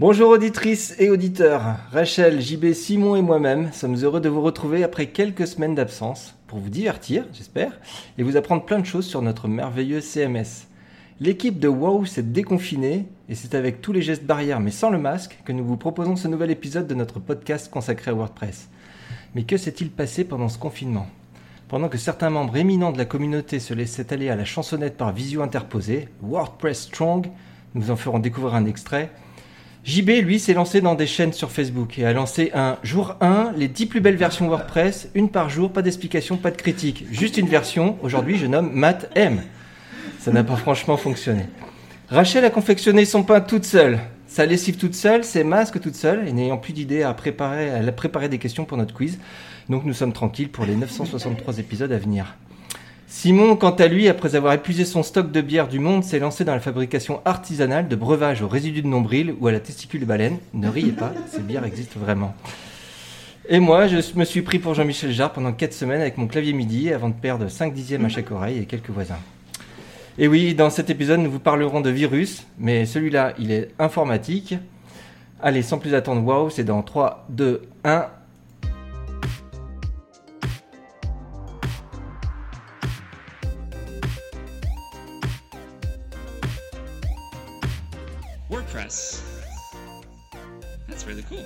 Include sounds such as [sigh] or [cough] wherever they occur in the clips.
Bonjour auditrices et auditeurs, Rachel, JB, Simon et moi-même sommes heureux de vous retrouver après quelques semaines d'absence pour vous divertir, j'espère, et vous apprendre plein de choses sur notre merveilleux CMS. L'équipe de WoW s'est déconfinée et c'est avec tous les gestes barrières mais sans le masque que nous vous proposons ce nouvel épisode de notre podcast consacré à WordPress. Mais que s'est-il passé pendant ce confinement? Pendant que certains membres éminents de la communauté se laissaient aller à la chansonnette par visio interposée, WordPress Strong, nous en ferons découvrir un extrait, JB, lui, s'est lancé dans des chaînes sur Facebook et a lancé un jour 1, les 10 plus belles versions WordPress, une par jour, pas d'explication, pas de critique. Juste une version, aujourd'hui je nomme Matt M. Ça n'a pas franchement fonctionné. Rachel a confectionné son pain toute seule, sa lessive toute seule, ses masques toute seule, et n'ayant plus d'idées à préparer, elle a préparé des questions pour notre quiz. Donc nous sommes tranquilles pour les 963 épisodes à venir. Simon, quant à lui, après avoir épuisé son stock de bière du monde, s'est lancé dans la fabrication artisanale de breuvages aux résidus de nombril ou à la testicule de baleine. Ne riez pas, [laughs] ces bières existent vraiment. Et moi, je me suis pris pour Jean-Michel Jarre pendant 4 semaines avec mon clavier MIDI avant de perdre 5 dixièmes à chaque oreille et quelques voisins. Et oui, dans cet épisode, nous vous parlerons de virus, mais celui-là, il est informatique. Allez, sans plus attendre, waouh, c'est dans 3, 2, 1. WordPress. That's really cool.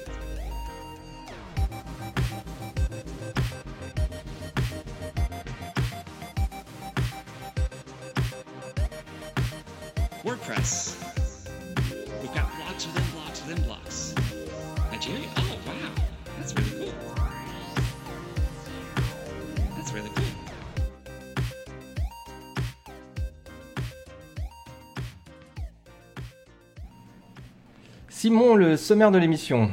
WordPress. We've got blocks within blocks within blocks. Nigeria? Simon, le sommaire de l'émission.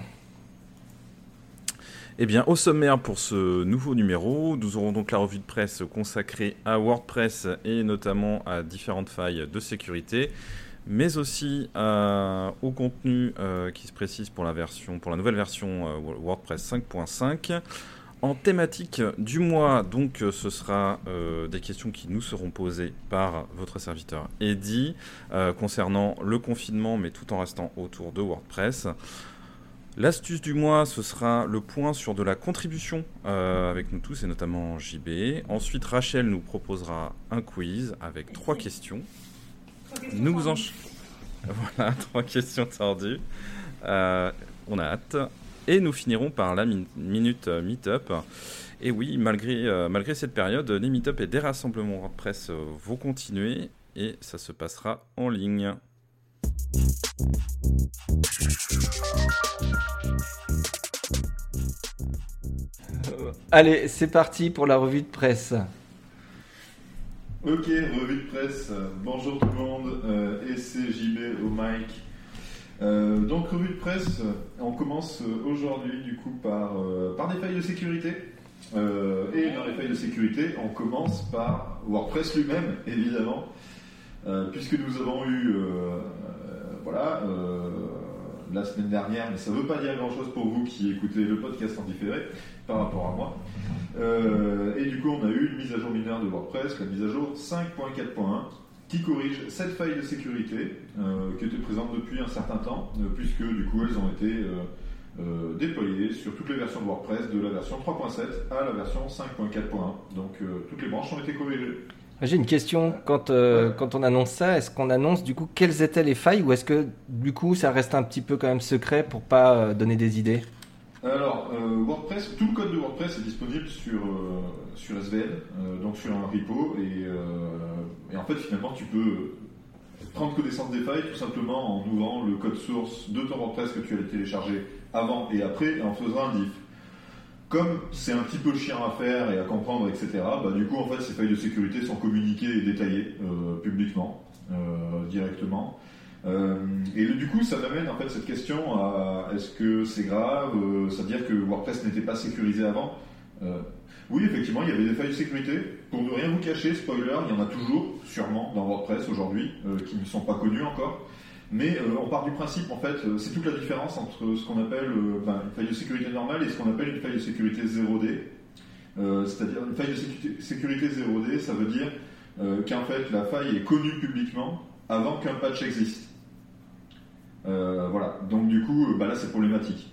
Eh bien, au sommaire pour ce nouveau numéro, nous aurons donc la revue de presse consacrée à WordPress et notamment à différentes failles de sécurité, mais aussi euh, au contenu euh, qui se précise pour la, nouvelle version euh, WordPress 5.5. En thématique du mois, donc, euh, ce sera euh, des questions qui nous seront posées par votre serviteur Eddy euh, concernant le confinement, mais tout en restant autour de WordPress. L'astuce du mois, ce sera le point sur de la contribution avec nous tous et notamment JB. Ensuite, Rachel nous proposera un quiz avec trois questions. Nous vous en... [laughs] Voilà, trois questions tordues. On a hâte. Et nous finirons par la min- minute euh, meet-up. Et oui, malgré, euh, malgré cette période, les meet-up et des rassemblements WordPress euh, vont continuer et ça se passera en ligne. Allez, c'est parti pour la revue de presse. Ok, revue de presse. Bonjour tout le monde, euh, et c'est JB au mic. Euh, donc revue de presse, on commence aujourd'hui du coup par, euh, par des failles de sécurité. Euh, et dans les failles de sécurité, on commence par WordPress lui-même, évidemment, euh, puisque nous avons eu, euh, euh, voilà, euh, la semaine dernière, mais ça ne veut pas dire grand-chose pour vous qui écoutez le podcast en différé par rapport à moi. Euh, et du coup, on a eu une mise à jour mineure de WordPress, la mise à jour 5.4.1, qui corrige cette faille de sécurité euh, qui était présente depuis un certain temps, euh, puisque du coup, elles ont été euh, déployées sur toutes les versions de WordPress, de la version 3.7 à la version 5.4.1. Donc, toutes les branches ont été corrigées. J'ai une question. Quand, quand on annonce ça, est-ce qu'on annonce du coup quelles étaient les failles ou est-ce que du coup ça reste un petit peu quand même secret pour pas donner des idées? Alors, euh, WordPress, tout le code de WordPress est disponible sur, euh, sur SVN, euh, donc sur un repo, et, en fait, finalement, tu peux prendre connaissance des failles tout simplement en ouvrant le code source de ton WordPress que tu as téléchargé avant et après, et en faisant un diff. Comme c'est un petit peu chiant à faire et à comprendre, etc., bah, du coup, en fait, ces failles de sécurité sont communiquées et détaillées publiquement, directement. Euh, et du coup, ça m'amène en fait cette question à est-ce que c'est grave Ça veut dire que WordPress n'était pas sécurisé avant Euh, Oui, effectivement, il y avait des failles de sécurité. Pour ne rien vous cacher, spoiler, il y en a toujours, sûrement, dans WordPress aujourd'hui, euh, qui ne sont pas connus encore. Mais on part du principe, en fait, c'est toute la différence entre ce qu'on appelle ben, une faille de sécurité normale et ce qu'on appelle une faille de sécurité 0D. Euh, C'est-à-dire une faille de sécurité, sécurité 0D, ça veut dire qu'en fait la faille est connue publiquement avant qu'un patch existe. Euh, voilà. Donc du coup, euh, bah là, c'est problématique.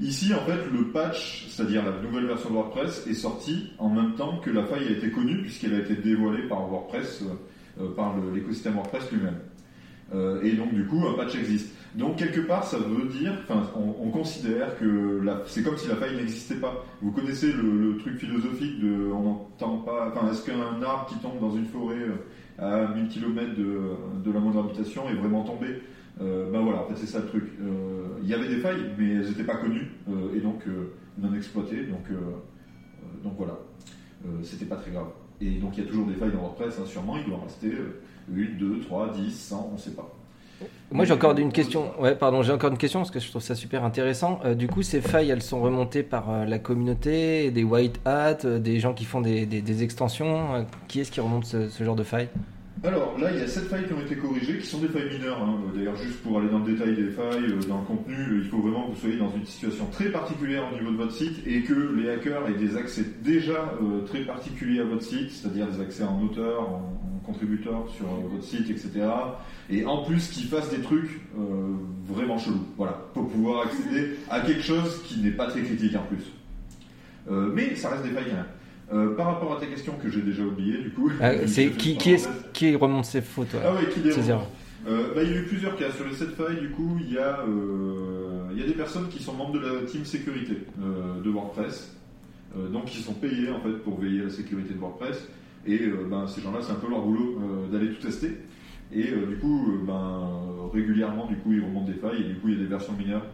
Ici, en fait, le patch, c'est-à-dire la nouvelle version de WordPress, est sortie en même temps que la faille a été connue, puisqu'elle a été dévoilée par WordPress, euh, par l'écosystème WordPress lui-même. Et donc, du coup, un patch existe. Donc, quelque part, ça veut dire, enfin, on, on considère que c'est comme si la faille n'existait pas. Vous connaissez le, truc philosophique de, on n'entend pas, enfin, est-ce qu'un arbre qui tombe dans une forêt à 1000 km de, de la moindre habitation est vraiment tombé? Euh, ben voilà, en fait c'est ça le truc. Euh, Il y avait des failles, mais elles n'étaient pas connues euh, et donc euh, non exploitées. Donc, donc voilà, c'était pas très grave. Et donc il y a toujours des failles dans WordPress, hein, sûrement il doit en rester euh, 1, 2, 3, 10, 100, on sait pas. Moi, j'ai encore une question. Ouais, pardon, j'ai encore une question parce que je trouve ça super intéressant. Du coup, ces failles, elles sont remontées par la communauté, des white hats, des gens qui font des, des- extensions. Qui est-ce qui remonte ce, ce genre de failles? Alors là, il y a 7 failles qui ont été corrigées, qui sont des failles mineures. hein. D'ailleurs, juste pour aller dans le détail des failles, euh, dans le contenu, euh, il faut vraiment que vous soyez dans une situation très particulière au niveau de votre site et que les hackers aient des accès déjà euh, très particuliers à votre site, c'est-à-dire des accès en auteur, en, en contributeur sur euh, votre site, etc. Et en plus, qu'ils fassent des trucs euh, vraiment chelous, voilà, pour pouvoir accéder [laughs] à quelque chose qui n'est pas très critique en plus. Euh, mais ça reste des failles quand même. Euh, par rapport à ta question que j'ai déjà oubliée, du coup. Ah, [laughs] C'est qui, qui, est qui remonte ces fautes ouais, Ah ouais, qui les remonte. Euh, bah, il y a eu plusieurs cas. Sur les 7 failles, du coup, il y, a, euh, il y a des personnes qui sont membres de la team sécurité de WordPress, donc qui sont payés en fait pour veiller à la sécurité de WordPress. Et ben, ces gens-là, c'est un peu leur boulot d'aller tout tester. Et du coup, ben, régulièrement, du coup, ils remontent des failles et du coup, il y a des versions mineures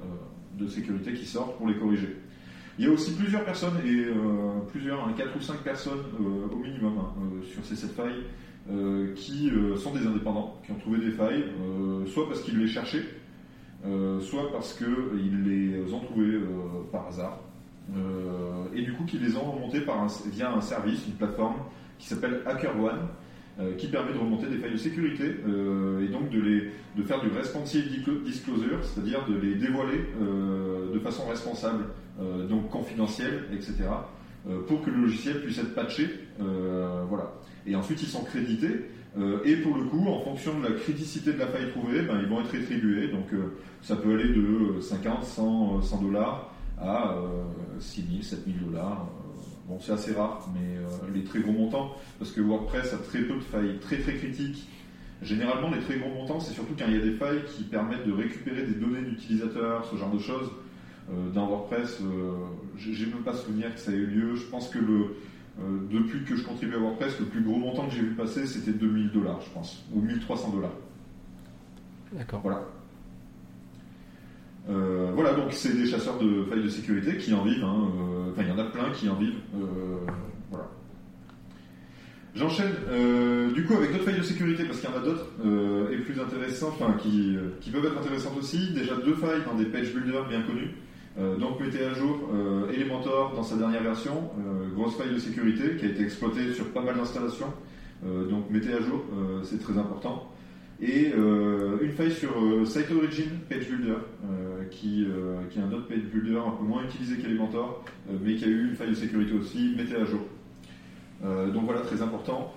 de sécurité qui sortent pour les corriger. Il y a aussi plusieurs personnes, et euh, plusieurs, 4 ou 5 personnes euh, au minimum hein, euh, sur ces 7 failles, qui sont des indépendants, qui ont trouvé des failles, soit parce qu'ils les cherchaient, soit parce qu'ils les ont trouvées par hasard, et du coup qui les ont remontées par un- via un service, une plateforme qui s'appelle HackerOne, qui permet de remonter des failles de sécurité et donc de, les, de faire du responsive disclo- disclosure, c'est-à-dire de les dévoiler de façon responsable, donc confidentielle, etc., euh, pour que le logiciel puisse être patché. euh, voilà. Et ensuite, ils sont crédités. euh, et pour le coup, en fonction de la criticité de la faille trouvée, ben, ils vont être rétribués. Donc, euh, ça peut aller de euh, 50, 100, euh, 100 dollars à euh, 6 000, 7 000 dollars. Euh, Bon, c'est assez rare, mais euh, les très gros montants, parce que WordPress a très peu de failles très très critiques. Généralement, les très gros montants, c'est surtout quand il y a des failles qui permettent de récupérer des données d'utilisateurs, ce genre de choses. Euh, dans WordPress, euh, j'ai même pas souvenir que ça ait eu lieu. Je pense que le, euh, depuis que je contribue à WordPress, le plus gros montant que j'ai vu passer, c'était 2000 dollars, je pense, ou 1300 dollars. D'accord. Voilà. Euh, voilà, donc c'est des chasseurs de failles de sécurité qui en vivent. hein, euh, Enfin, il y en a plein qui en vivent. euh, voilà. J'enchaîne du coup avec d'autres failles de sécurité parce qu'il y en a d'autres et plus intéressantes, enfin qui, qui peuvent être intéressantes aussi. Déjà deux failles dans des page builders bien connus. Euh, donc mettez à jour euh, Elementor dans sa dernière version, euh, grosse faille de sécurité qui a été exploitée sur pas mal d'installations. Donc mettez à jour, c'est très important. Et une faille sur Site Origin Page Builder, qui, qui est un autre page builder un peu moins utilisé qu'Elementor, mais qui a eu une faille de sécurité aussi, mettez à jour. Donc voilà, très important.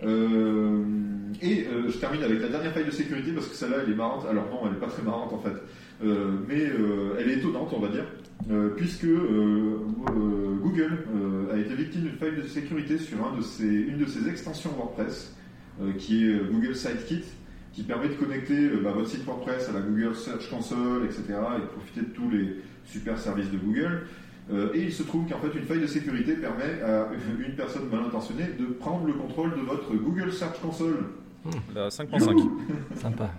Et je termine avec la dernière faille de sécurité parce que celle-là elle est marrante. Alors non, elle n'est pas très marrante en fait, mais euh, elle est étonnante on va dire, euh, puisque euh, euh, Google euh, a été victime d'une faille de sécurité sur un de ses, une de ses extensions WordPress, euh, qui est euh, Google Sitekit, qui permet de connecter euh, bah, votre site WordPress à la Google Search Console, etc., et de profiter de tous les super services de Google. Euh, et il se trouve qu'en fait, une faille de sécurité permet à [laughs] une personne mal intentionnée de prendre le contrôle de votre Google Search Console. La 5.5. Sympa.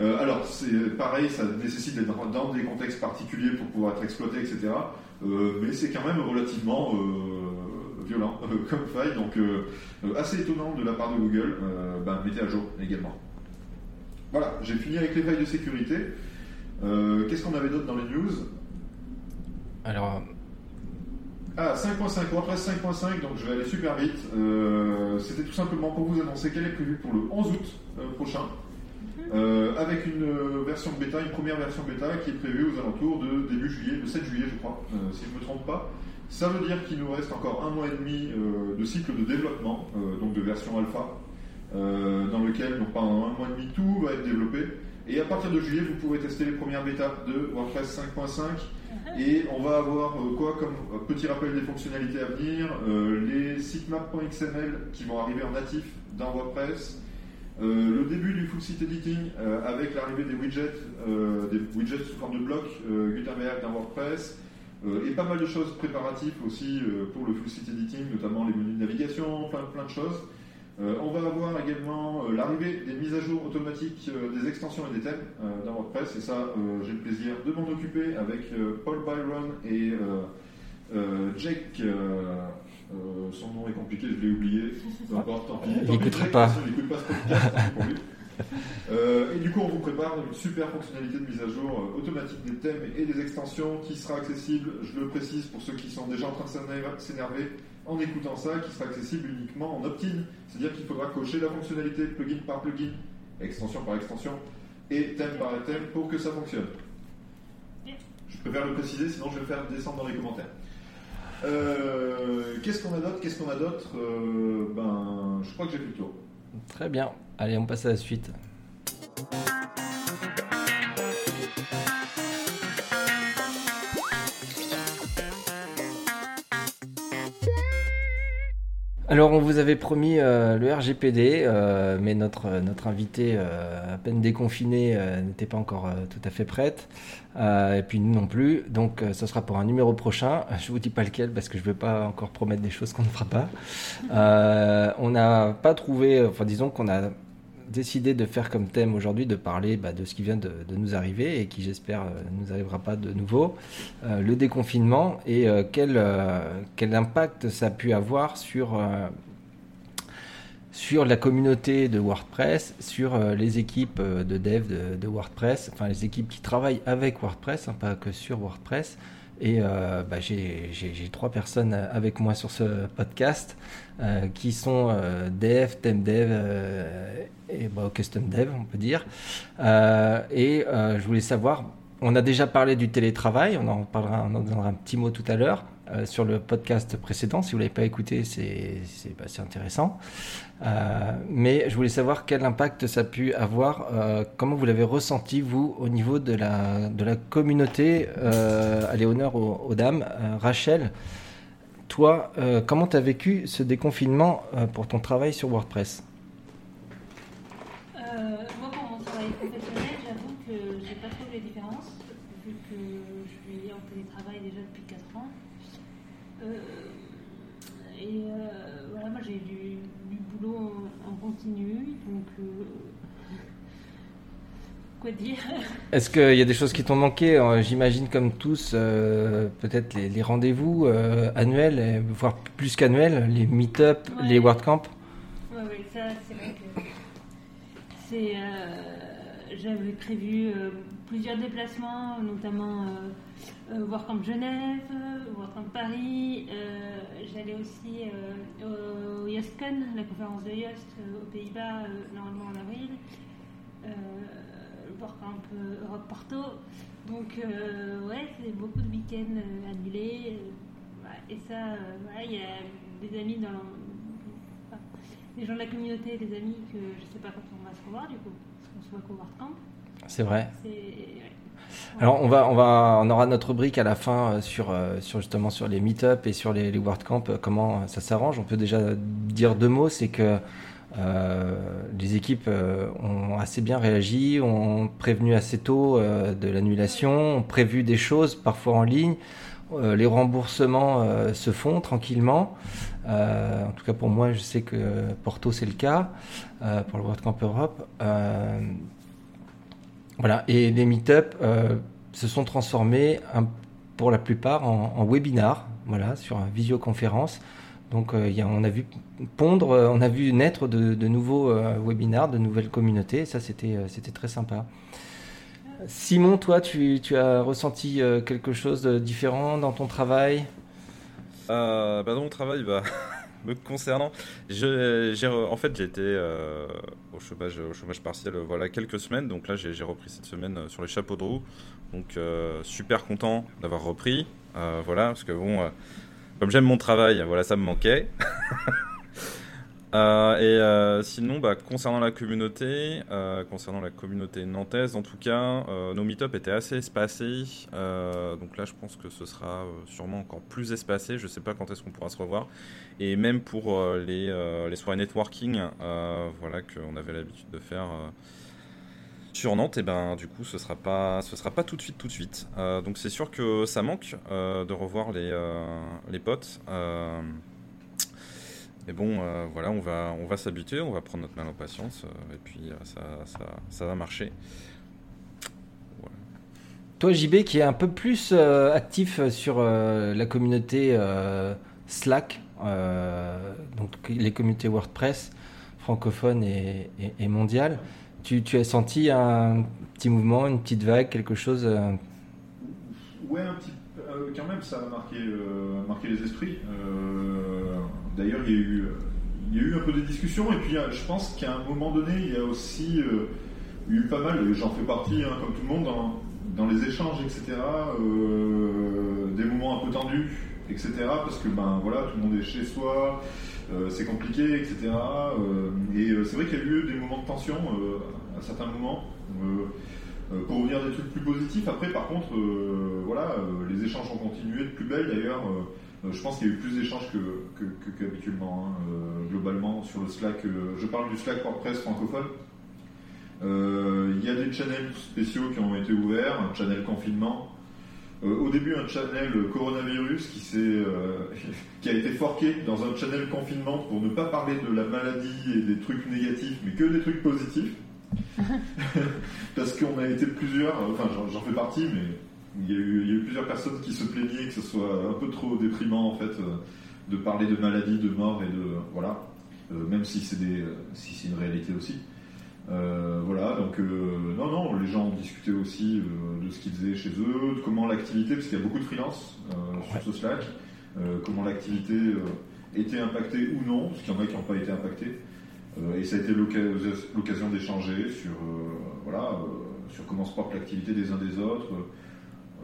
Euh, alors, c'est pareil, ça nécessite d'être dans- des contextes particuliers pour pouvoir être exploité, etc. Euh, mais c'est quand même relativement euh, violent [laughs] euh, comme faille, donc euh, euh, assez étonnant de la part de Google. Euh, ben, mettez à jour également. Voilà, j'ai fini avec les failles de sécurité. Euh, Qu'est-ce qu'on avait d'autre dans les news? Alors, Ah, 5.5, WordPress 5.5, donc je vais aller super vite. Euh, C'était tout simplement pour vous annoncer qu'elle est prévue pour le 11 août euh, prochain, euh, avec une euh, version bêta, une première version bêta qui est prévue aux alentours de début juillet, le 7 juillet je crois, euh, si je ne me trompe pas. Ça veut dire qu'il nous reste encore un mois et demi de cycle de développement, donc de version alpha, dans lequel donc, pendant un mois et demi tout va être développé. Et à partir de juillet, vous pourrez tester les premières bêtas de WordPress 5.5. Et on va avoir quoi comme petit rappel des fonctionnalités à venir Les sitemap.xml qui vont arriver en natif dans WordPress. Euh, le début du full site editing euh, avec l'arrivée des widgets, euh, des widgets sous forme de blocs Gutenberg dans WordPress. Et pas mal de choses préparatives aussi pour le full site editing, notamment les menus de navigation, plein, plein de choses. On va avoir également l'arrivée des mises à jour automatiques des extensions et des thèmes dans WordPress, et ça, j'ai le plaisir de m'en occuper avec Paul Byron et Jake. Euh, son nom est compliqué, je l'ai oublié. Peu importe, tant pis. [laughs] Il n'écoutera pas. Il n'écoute pas ce podcast, pour lui. [laughs] Euh, et du coup, on vous prépare une super fonctionnalité de mise à jour euh, automatique des thèmes et des extensions qui sera accessible, je le précise pour ceux qui sont déjà en train de s'énerver- s'énerver en écoutant ça, qui sera accessible uniquement en opt-in. C'est-à-dire qu'il faudra cocher la fonctionnalité plugin par plugin, extension par extension et thème par thème pour que ça fonctionne. Je préfère le préciser, sinon je vais le faire descendre dans les commentaires. Euh, Qu'est-ce qu'on a d'autre? Qu'est-ce qu'on a d'autre? Euh, Ben, je crois que j'ai fait le tour. Très bien. Allez, on passe à la suite. Alors, on vous avait promis euh, le RGPD, euh, mais notre, notre invité, euh, à peine déconfiné, euh, n'était pas encore tout à fait prête. Et puis nous non plus. Donc, ce sera pour un numéro prochain. [laughs] Je vous dis pas lequel parce que je ne veux pas encore promettre des choses qu'on ne fera pas. On n'a pas trouvé, enfin, disons qu'on a décidé de faire comme thème aujourd'hui de parler bah, de ce qui vient de, nous arriver et qui j'espère euh, ne nous arrivera pas de nouveau, euh, le déconfinement et euh, quel, impact ça a pu avoir sur, la communauté de WordPress, sur les équipes de dev de, WordPress, enfin les équipes qui travaillent avec WordPress, hein, pas que sur WordPress. Et euh, bah, j'ai trois personnes avec moi sur ce podcast qui sont dev, thème dev et bah, custom dev, on peut dire. Euh, et euh, je voulais savoir, on a déjà parlé du télétravail, on en parlera, on en donnera un petit mot tout à l'heure euh, sur le podcast précédent. Si vous l'avez pas écouté, c'est c'est bah, intéressant. Mais je voulais savoir quel impact ça a pu avoir, comment vous l'avez ressenti vous au niveau de la, de la communauté. Allez, honneur aux, aux dames. Rachel, toi, comment tu as vécu ce déconfinement pour ton travail sur WordPress Euh, moi, pour mon travail professionnel, j'avoue que j'ai pas trop les différences, vu que je suis en télétravail déjà depuis 4 ans. Euh, et euh, voilà, moi j'ai du, du boulot donc euh, quoi dire? Est-ce qu'il y a des choses qui t'ont manqué? Euh, J'imagine comme tous, euh, peut-être les, les rendez-vous euh, annuels, voire plus qu'annuels, les meet-up, Ouais. les WordCamp. Ouais, ouais, ça, c'est vrai que c'est. J'avais prévu plusieurs déplacements, notamment euh, euh, WordCamp Genève, euh, Paris. euh, J'allais aussi euh, au YostCon, la conférence de Yoast aux Pays-Bas, normalement en avril. WordCamp Europe Porto. Donc, ouais, c'est beaucoup de week-ends annulés. et ça, il y a des amis dans les gens de la communauté, des amis que je sais pas quand on va se revoir du coup, parce qu'on se voit qu'au WordCamp. C'est vrai. Alors on va, on va, on aura notre rubrique à la fin euh, sur, euh, sur justement sur les meet-up et sur les, les WordCamp, euh, comment ça s'arrange. On peut déjà dire deux mots, c'est que euh, les équipes euh, ont assez bien réagi, ont prévenu assez tôt euh, de l'annulation, ont prévu des choses parfois en ligne. Les remboursements se font tranquillement. En tout cas pour moi, je sais que Porto c'est le cas pour le WordCamp Europe. Voilà, et les meet-up euh, se sont transformés pour la plupart en, en webinar, voilà, sur une visioconférence. Donc euh, on a vu pondre, euh, on a vu naître de, nouveaux webinars, de nouvelles communautés. Ça, c'était très sympa. Simon, toi, tu, as ressenti quelque chose de différent dans ton travail? Bah, dans mon travail, bah, [laughs] me concernant, en fait euh, au chômage, au chômage partiel euh, voilà quelques semaines. Donc là j'ai repris cette semaine euh, sur les chapeaux de roue. Donc euh, super content d'avoir repris. Voilà parce que bon, comme j'aime mon travail, voilà ça me manquait. [laughs] Euh, et euh, sinon, bah, concernant la communauté, euh, concernant la communauté nantaise, en tout cas, nos meet-up étaient assez espacés. Donc là, je pense que ce sera sûrement encore plus espacé. Je sais pas quand est-ce qu'on pourra se revoir. Et même pour les, soirées networking, voilà, qu'on avait l'habitude de faire sur Nantes, et ben du coup, ce sera pas, ce sera pas tout de suite, tout de suite. Donc c'est sûr que ça manque de revoir les potes. Mais bon, euh, voilà, on va, on va s'habituer, on va prendre notre mal en patience, euh, et puis euh, ça, ça, ça va marcher. Toi, JB, qui est un peu plus euh, actif sur euh, la communauté euh, Slack, euh, donc les communautés WordPress francophones et, et, et mondiales, tu, tu as senti un petit mouvement, une petite vague, quelque chose euh, Ouais, un petit quand même, ça a marqué, euh, marqué les esprits. Euh, D'ailleurs, il y, a eu, il y a eu un peu des discussions, et puis euh, je pense qu'à un moment donné, il y a aussi euh, eu pas mal, et j'en fais partie, hein, comme tout le monde, dans, les échanges, etc., euh, des moments un peu tendus, etc., parce que ben voilà, tout le monde est chez soi, euh, c'est compliqué, etc. euh, et euh, c'est vrai qu'il y a eu des moments de tension euh, à certains moments. Euh, euh, pour revenir des trucs plus positifs, après par contre, euh, voilà, euh, les échanges ont continué de plus belle d'ailleurs. Euh, je pense qu'il y a eu plus d'échanges que, que, que- qu'habituellement, hein, euh, globalement, sur le Slack. euh, je parle du Slack WordPress francophone. Il y a des channels spéciaux qui ont été ouverts, un channel confinement. Euh, au début, un channel coronavirus qui, euh, [laughs] a été forqué dans un channel confinement pour ne pas parler de la maladie et des trucs négatifs, mais que des trucs positifs. [laughs] [laughs] Parce qu'on a été plusieurs, enfin j'en fais partie, mais il y, a eu, il y a eu plusieurs personnes qui se plaignaient que ce soit un peu trop déprimant en fait euh, de parler de maladie, de mort et de voilà, Euh, même si c'est des, euh, si c'est une réalité aussi. Euh, voilà, donc euh, non, non, les gens ont discuté aussi euh, de ce qu'ils faisaient chez eux, de comment l'activité, parce qu'il y a beaucoup de freelance euh, sur ce Slack, euh, comment l'activité euh, était impactée ou non, parce qu'il y en a qui n'ont pas été impactés. Euh, et ça a été l'occasion d'échanger sur, euh, voilà, euh, sur comment se porte l'activité des uns des autres.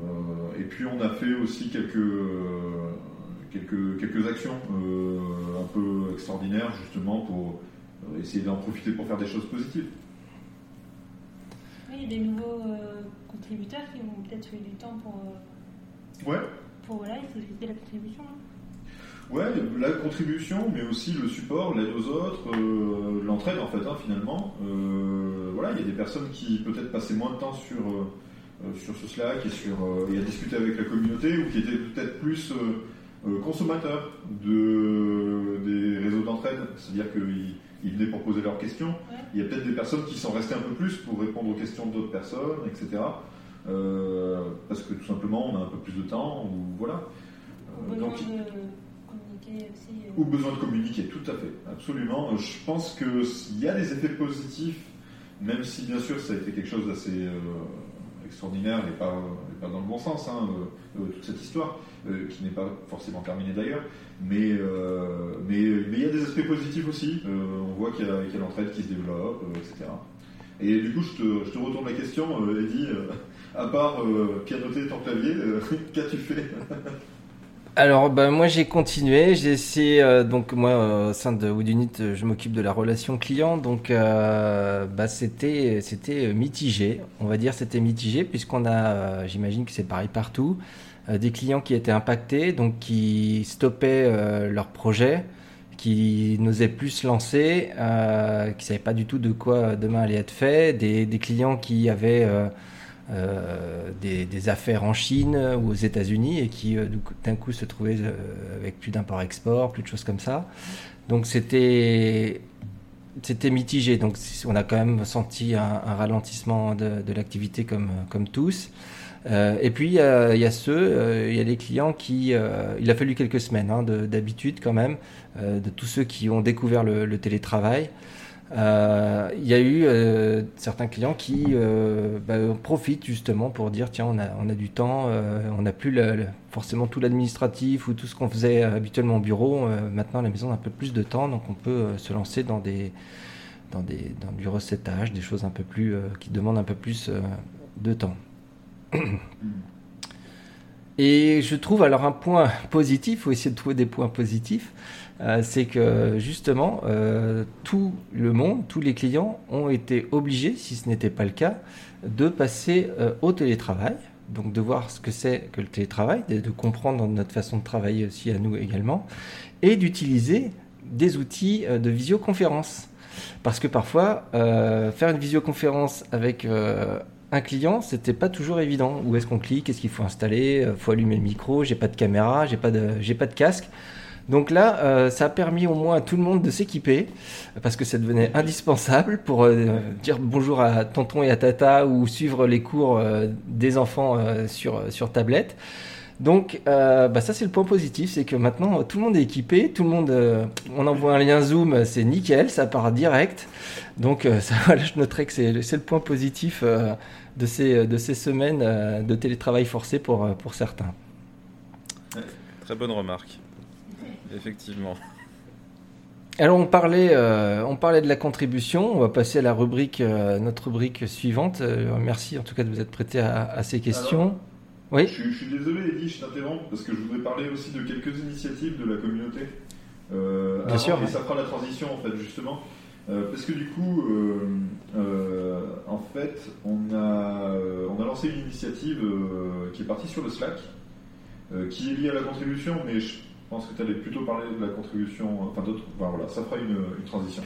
Euh, et puis on a fait aussi quelques, euh, quelques, quelques actions euh, un peu extraordinaires justement pour essayer d'en profiter pour faire des choses positives. Oui, il y a des nouveaux contributeurs qui ont peut-être eu du temps pour, Ouais, pour voilà, exécuter la contribution. hein. ouais, la contribution, mais aussi le support, l'aide aux autres, euh, l'entraide en fait, hein, finalement. Euh, voilà, il y a des personnes qui peut-être passaient moins de temps sur, sur ce Slack et, sur, euh, et à discuter avec la communauté ou qui étaient peut-être plus euh, euh, consommateurs de, des réseaux d'entraide, c'est-à-dire qu'ils ils venaient pour poser leurs questions. Ouais. Il y a peut-être des personnes qui sont restées un peu plus pour répondre aux questions d'autres personnes, etc. Euh, parce que tout simplement on a un peu plus de temps ou voilà. Ou Euh, besoin donc, de communiquer aussi. euh, ou besoin de communiquer, tout à fait, absolument. Euh, Je pense qu'il y a des effets positifs, même si bien sûr ça a été quelque chose d'assez euh, extraordinaire et pas, dans le bon sens, hein, euh, euh, toute cette histoire, euh, qui n'est pas forcément terminée d'ailleurs. Mais il y a des aspects positifs aussi. On voit qu'il y a, l'entraide qui se développe, etc. Et du coup, je te, je te retourne la question, Eddie. à part pianoter ton clavier, [laughs] qu'as-tu fait? Alors, bah, moi j'ai continué, j'ai essayé, euh, donc moi euh, au sein de Woodunit, euh, je m'occupe de la relation client, donc euh, bah, c'était c'était mitigé, on va dire c'était mitigé, puisqu'on a, j'imagine que c'est pareil partout, des clients qui étaient impactés, donc qui stoppaient leur projet, qui n'osaient plus se lancer, qui savaient pas du tout de quoi demain allait être fait, des, des clients qui avaient... euh, des, affaires en Chine ou aux États-Unis et qui euh, d'un coup se trouvaient euh, avec plus d'import-export, plus de choses comme ça. Donc c'était c'était mitigé. Donc on a quand même senti un, ralentissement de, l'activité comme comme tous. Et puis il y a, ceux, il y a des clients qui, il a fallu quelques semaines hein, de- d'habitude quand même, de tous ceux qui ont découvert le télétravail. Euh, il y a eu euh, certains clients qui euh, bah, profitent justement pour dire tiens on a, on a du temps, on n'a plus forcément tout l'administratif ou tout ce qu'on faisait habituellement au bureau. Maintenant la maison on a un peu plus de temps donc on peut se lancer dans des dans des dans du recettage, des choses un peu plus qui demandent un peu plus de temps. [clears throat] Et je trouve alors un point [laughs] positif, il faut essayer de trouver des points positifs, euh, c'est que justement euh, tout le monde, tous les clients ont été obligés, si ce n'était pas le cas, de passer euh, au télétravail. Donc de voir ce que c'est que le télétravail, de, comprendre notre façon de travailler aussi à nous également, et d'utiliser des outils de visioconférence. Parce que parfois, faire une visioconférence avec un client, c'était pas toujours évident. Où est-ce qu'on clique? Qu'est-ce qu'il faut installer? Il faut allumer le micro. J'ai pas de caméra, j'ai pas de, j'ai pas de casque. Donc là, euh, ça a permis au moins à tout le monde de s'équiper parce que ça devenait indispensable pour euh, dire bonjour à tonton et à tata ou suivre les cours euh, des enfants euh, sur, sur tablette. Donc, euh, bah ça c'est le point positif, c'est que maintenant tout le monde est équipé, tout le monde, euh, on envoie un lien Zoom, c'est nickel, ça part direct. Donc, euh, [laughs] ça, voilà, je noterai que c'est le point positif euh, de ces, de ces semaines euh, de télétravail forcé pour, euh, pour certains. Très bonne remarque. Effectivement. Alors on parlait, euh, on parlait de la contribution, on va passer à la rubrique, euh, notre rubrique suivante. Euh, merci en tout cas de vous être prêté à, à ces questions. Je, oui, suis- je suis désolé, Eddie, je t'interromps parce que je voudrais parler aussi de quelques initiatives de la communauté. Euh, Bien avant, sûr, Et ça fera la transition en fait, justement. Euh, parce que du coup, euh, euh, en fait, on a, on a lancé une initiative qui est partie sur le Slack, qui est liée à la contribution, mais je pense que tu allais plutôt parler de la contribution, enfin d'autres, enfin voilà, ça fera une, transition.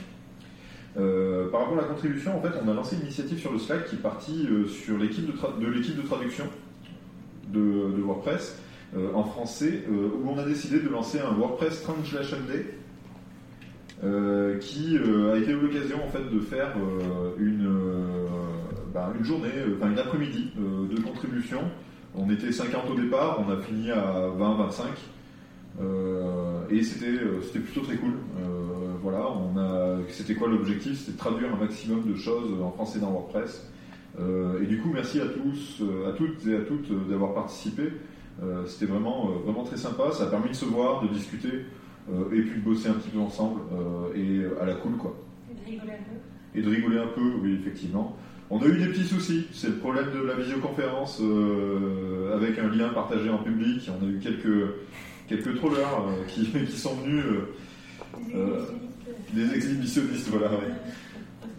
Par rapport à la contribution, en fait, on a lancé une initiative sur le Slack qui est partie sur l'équipe de, l'équipe de traduction de, de WordPress en français, où on a décidé de lancer un WordPress Translation Day, euh, qui euh, a été l'occasion en fait de faire euh, une, ben, une journée, enfin une après-midi de contribution. On était 50 au départ, on a fini à 20-25. Euh, et c'était c'était plutôt très cool. Voilà, on a c'était quoi l'objectif? C'était de traduire un maximum de choses en français dans WordPress. Et du coup, merci à tous, à toutes et à toutes d'avoir participé. C'était vraiment vraiment très sympa. Ça a permis de se voir, de discuter et puis de bosser un petit peu ensemble euh, et euh, à la cool quoi. De rigoler un peu. Et de rigoler un peu, oui effectivement. On a eu des petits soucis. C'est le problème de la visioconférence euh, avec un lien partagé en public. On a eu quelques quelques trollers euh, qui, [laughs] qui sont venus. euh, Des Euh, exhibitionnistes. des exhibitionnistes, voilà. ouais.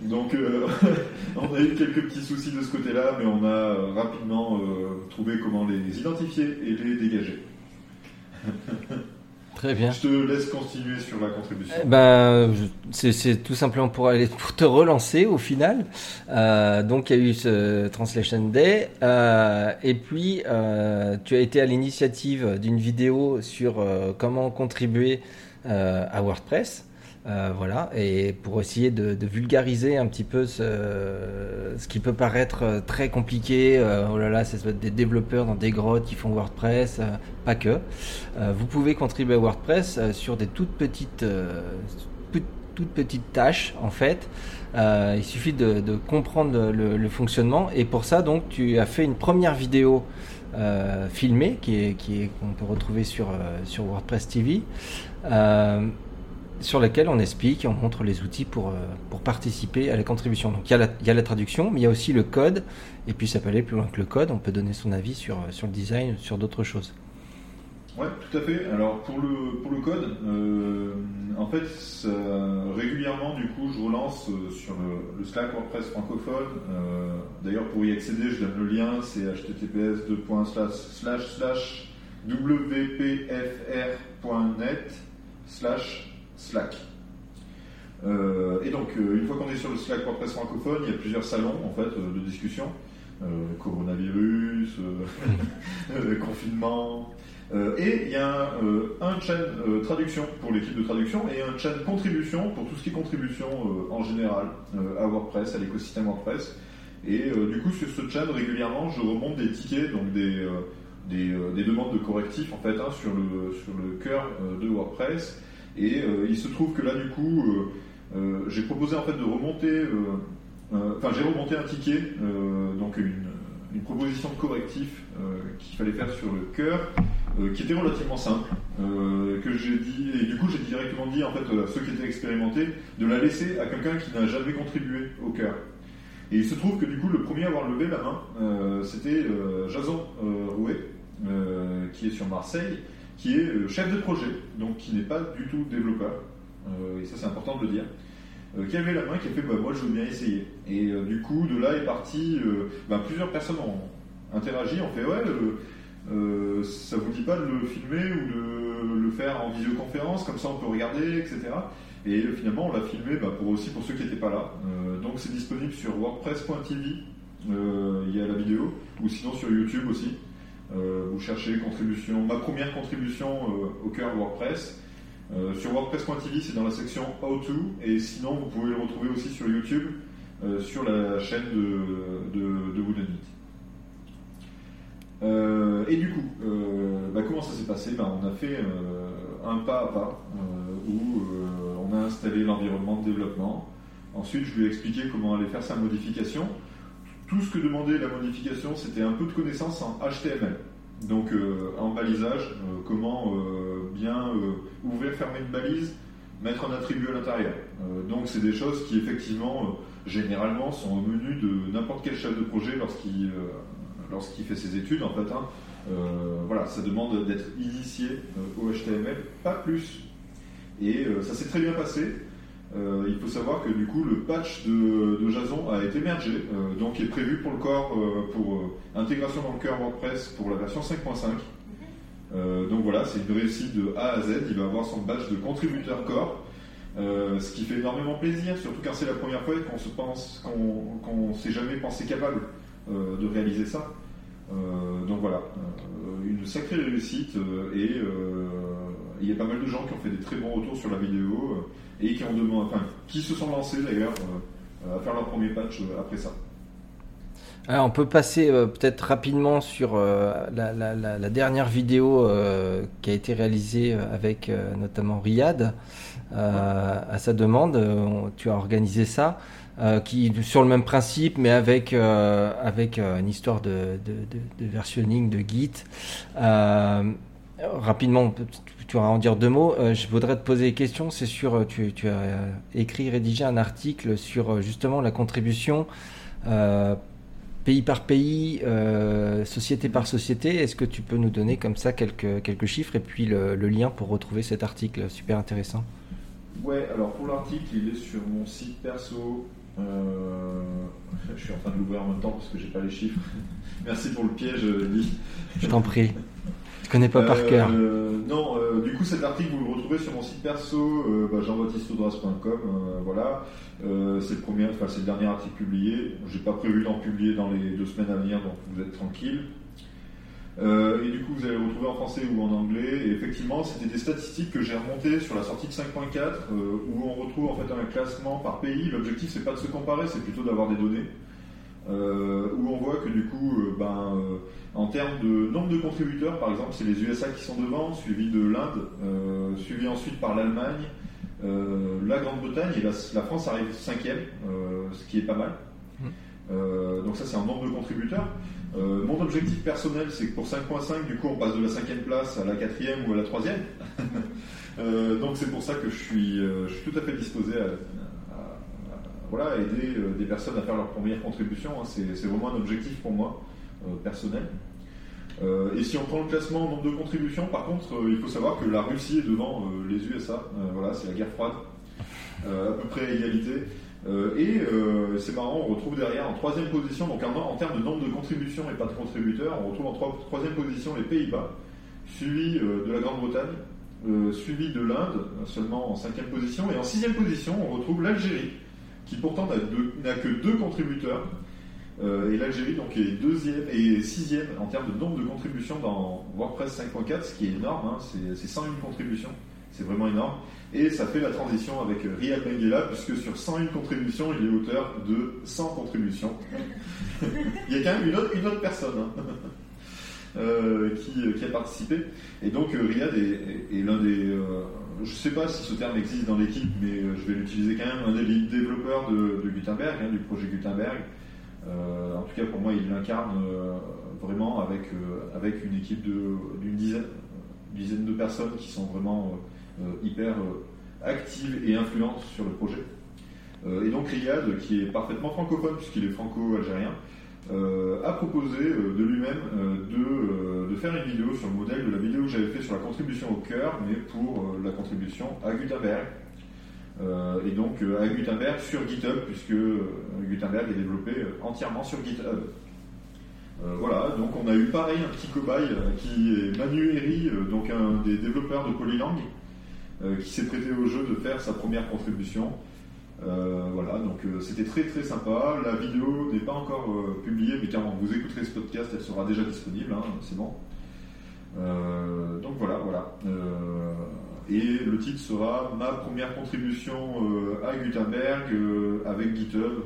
Donc, euh, [laughs] on a eu quelques petits soucis de ce côté-là, mais on a euh, rapidement euh, trouvé comment les identifier et les dégager. [laughs] très bien. Je te laisse continuer sur la contribution. Eh Ben, c'est tout simplement pour aller pour te relancer au final. Euh, donc il y a eu ce Translation Day euh, et puis euh, tu as été à l'initiative d'une vidéo sur comment contribuer à WordPress. Euh, voilà, et pour essayer de, vulgariser un petit peu ce, qui peut paraître euh, très compliqué, euh, oh là là, c'est des développeurs dans des grottes qui font WordPress, pas que. Vous pouvez contribuer à WordPress sur des toutes petites, pe- toutes petites tâches en fait. Il suffit de, comprendre le, fonctionnement et pour ça donc tu as fait une première vidéo filmée qui est qu'on peut retrouver sur sur WordPress TV. Sur laquelle on explique et on montre les outils pour, euh, pour participer à la contribution. Donc il y, a la, traduction, mais il y a aussi le code, et puis ça peut aller plus loin que le code, on peut donner son avis sur, euh, sur le design, sur d'autres choses. Ouais, tout à fait. Alors pour le pour le code, euh, en fait, régulièrement du coup, je relance sur le, Slack WordPress francophone. D'ailleurs, pour y accéder, je donne le lien, c'est https wpfr.net slash Slack. Euh, et donc, euh, une fois qu'on est sur le Slack WordPress francophone, il y a plusieurs salons en fait euh, de discussion. Coronavirus, [laughs] confinement. Et il y a un chaîne euh, traduction pour l'équipe de traduction et un chaîne contribution pour tout ce qui est contribution en général à WordPress, à l'écosystème WordPress. Et du coup, sur ce chaîne, régulièrement, je remonte des tickets, donc des, des, des demandes de correctifs en fait, hein, sur, le, sur le cœur de WordPress. Et euh, il se trouve que là, du coup, euh, euh, j'ai proposé en fait de remonter, enfin, j'ai remonté un ticket, donc une, proposition de correctif qu'il fallait faire sur le cœur, qui était relativement simple, que j'ai dit, et du coup, j'ai directement dit en fait à ceux qui étaient expérimentés de la laisser à quelqu'un qui n'a jamais contribué au cœur. Et il se trouve que du coup, le premier à avoir levé la main, c'était Jason Rouet, qui est sur Marseille, qui est euh, chef de projet, donc qui n'est pas du tout développeur, euh, et ça c'est important de le dire, euh, qui avait la main, qui a fait bah, moi je veux bien essayer. Et du coup de là est parti, bah, plusieurs personnes ont interagi, ont fait ouais, ça vous dit pas de le filmer ou de le faire en visioconférence, comme ça on peut regarder, etc. Et finalement on l'a filmé bah, pour aussi pour ceux qui n'étaient pas là. Donc c'est disponible sur wordpress.tv, il y a la vidéo, ou sinon sur YouTube aussi. Euh, vous cherchez contribution, ma première contribution euh, au cœur WordPress. Euh, sur WordPress.tv, c'est dans la section How to, et sinon vous pouvez le retrouver aussi sur YouTube, sur la chaîne de, de, de Wooden. Euh, et du coup, bah, comment ça s'est passé? Bah, On a fait un pas à pas où on a installé l'environnement de développement. Ensuite, je lui ai expliqué comment aller faire sa modification. Tout ce que demandait la modification, c'était un peu de connaissances en HTML. Donc euh, en balisage, euh, comment euh, bien euh, ouvrir, fermer une balise, mettre un attribut à l'intérieur. Euh, donc c'est des choses qui effectivement, euh, généralement, sont au menu de n'importe quel chef de projet lorsqu'il euh, fait ses études en fait. hein. Euh, voilà, ça demande d'être initié euh, au HTML, pas plus. Et euh, ça s'est très bien passé. Euh, il faut savoir que du coup le patch de, Jason a été mergé, euh, donc est prévu pour le corps euh, pour euh, intégration dans le cœur WordPress pour la version 5.5. Euh, donc voilà, c'est une réussite de A à Z. Il va avoir son badge de contributeur euh, ce qui fait énormément plaisir, surtout quand c'est la première fois qu'on se pense qu'on s'est jamais pensé capable de réaliser ça. Donc voilà, une sacrée réussite et il y a pas mal de gens qui ont fait des très bons retours sur la vidéo et qui ont demandé, enfin, qui se sont lancés d'ailleurs euh, à faire leur premier patch euh, après ça. Alors, on peut passer euh, peut-être rapidement sur euh, la, dernière vidéo euh, qui a été réalisée euh, avec euh, notamment Riyad euh, à sa demande. Euh, tu as organisé ça, euh, qui sur le même principe, mais avec euh, avec euh, une histoire de, de, de- versionning de Git. Euh, rapidement, tu- tu vas en dire deux mots. Euh, je voudrais te poser des questions. C'est sur euh, tu, tu as écrit, rédigé un article sur euh, justement la contribution. euh, pays par pays, euh, société par société. Est-ce que tu peux nous donner comme ça quelques, quelques chiffres et puis le, le lien pour retrouver cet article super intéressant? Ouais, alors pour l'article, il est sur mon site perso. Euh, [laughs] je suis en train de l'ouvrir en même temps parce que j'ai pas les chiffres. [laughs] Merci pour le piège, Lee. Je t'en prie. [laughs] Je connais pas par Euh, cœur. Non, euh, du coup cet article vous le retrouvez sur mon site perso, euh, bah, jean-baptiste-audras.com, euh, voilà. Euh, c'est le premier, enfin c'est le dernier article publié. J'ai pas prévu d'en publier dans les deux semaines à venir, donc vous êtes tranquille. Euh, et du coup, vous allez le retrouver en français ou en anglais. Et effectivement, c'était des statistiques que j'ai remontées sur la sortie de 5.4, euh, où on retrouve en fait un classement par pays. L'objectif, c'est pas de se comparer, c'est plutôt d'avoir des données. Euh, où on voit que du coup, euh, ben, euh, en termes de nombre de contributeurs, par exemple, c'est les USA qui sont devant, suivi de l'Inde, suivi ensuite par l'Allemagne, la Grande-Bretagne et la, la France arrive cinquième, ce qui est pas mal. Euh, donc ça c'est en nombre de contributeurs. Mon objectif personnel c'est que pour 5.5 du coup on passe de la cinquième place à la quatrième ou à la troisième. [laughs] Donc c'est pour ça que je suis, je suis tout à fait disposé à- voilà, aider euh, des personnes à faire leur première contribution. hein. C'est vraiment un objectif pour moi euh, personnel. Euh, et si on prend le classement en nombre de contributions, par contre, il faut savoir que la Russie est devant les USA. Voilà, c'est la guerre froide, à peu près à égalité. Et c'est marrant, on retrouve derrière en troisième position, donc en, termes de nombre de contributions et pas de contributeurs, on retrouve en trois- troisième position les Pays-Bas, suivi de la Grande-Bretagne, suivi de l'Inde, seulement en cinquième position, et en sixième position, on retrouve l'Algérie, qui pourtant n'a que deux contributeurs. Euh, et l'Algérie donc est deuxième et sixième en termes de nombre de contributions dans WordPress 5.4, ce qui est énorme, hein, c'est c'est 101 contributions, c'est vraiment énorme. Et ça fait la transition avec Riyad Benguela, puisque sur 101 contributions, il est auteur de 100 contributions. [laughs] il y a quand même une autre, une autre personne hein, [laughs] euh, qui, qui a participé. Et donc euh, Riyad est, est- est l'un des... euh, je ne sais pas si ce terme existe dans l'équipe, mais euh, je vais l'utiliser quand même, un des développeurs de, Gutenberg, hein, du projet Gutenberg. Euh, en tout cas, pour moi, il l'incarne euh, vraiment avec, avec une équipe d'une dizaine, dizaine de personnes qui sont vraiment hyper actives et influentes sur le projet. Et donc Riyad, qui est parfaitement francophone puisqu'il est franco-algérien, a proposé euh, de lui-même euh, de, euh, faire une vidéo sur le modèle de la vidéo que j'avais fait sur la contribution au cœur, mais pour euh, la contribution à Gutenberg. Euh, et donc euh, à Gutenberg sur GitHub, puisque euh, Gutenberg est développé euh, entièrement sur GitHub. Euh, voilà, donc on a eu pareil un petit cobaye euh, qui est Manu Herry, euh, donc un des développeurs de Polylang, euh, qui s'est prêté au jeu de faire sa première contribution. Euh, voilà, donc euh, c'était très très sympa. La vidéo n'est pas encore euh, publiée, mais quand vous écouterez ce podcast, elle sera déjà disponible, hein, c'est bon. Euh, donc voilà, voilà. Euh, et le titre sera Ma première contribution euh, à Gutenberg euh, avec GitHub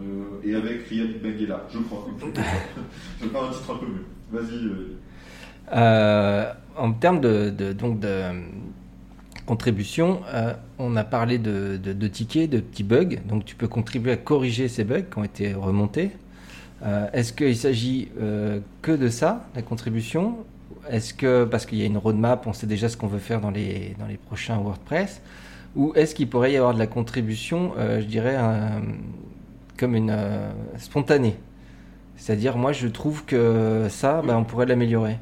euh, et avec Riyad Benguela, je crois. [laughs] je faire un titre un peu mieux. Vas-y. euh, Euh, en termes de, de- donc de contribution, euh, on a parlé de, tickets, de petits bugs. Donc tu peux contribuer à corriger ces bugs qui ont été remontés. Euh, Est-ce qu'il s'agit euh, que de ça, la contribution? Est-ce que, parce qu'il y a une roadmap, on sait déjà ce qu'on veut faire dans les, prochains WordPress? Ou est-ce qu'il pourrait y avoir de la contribution, je dirais, comme une spontanée? C'est-à-dire, moi, je trouve que ça, bah, on pourrait l'améliorer.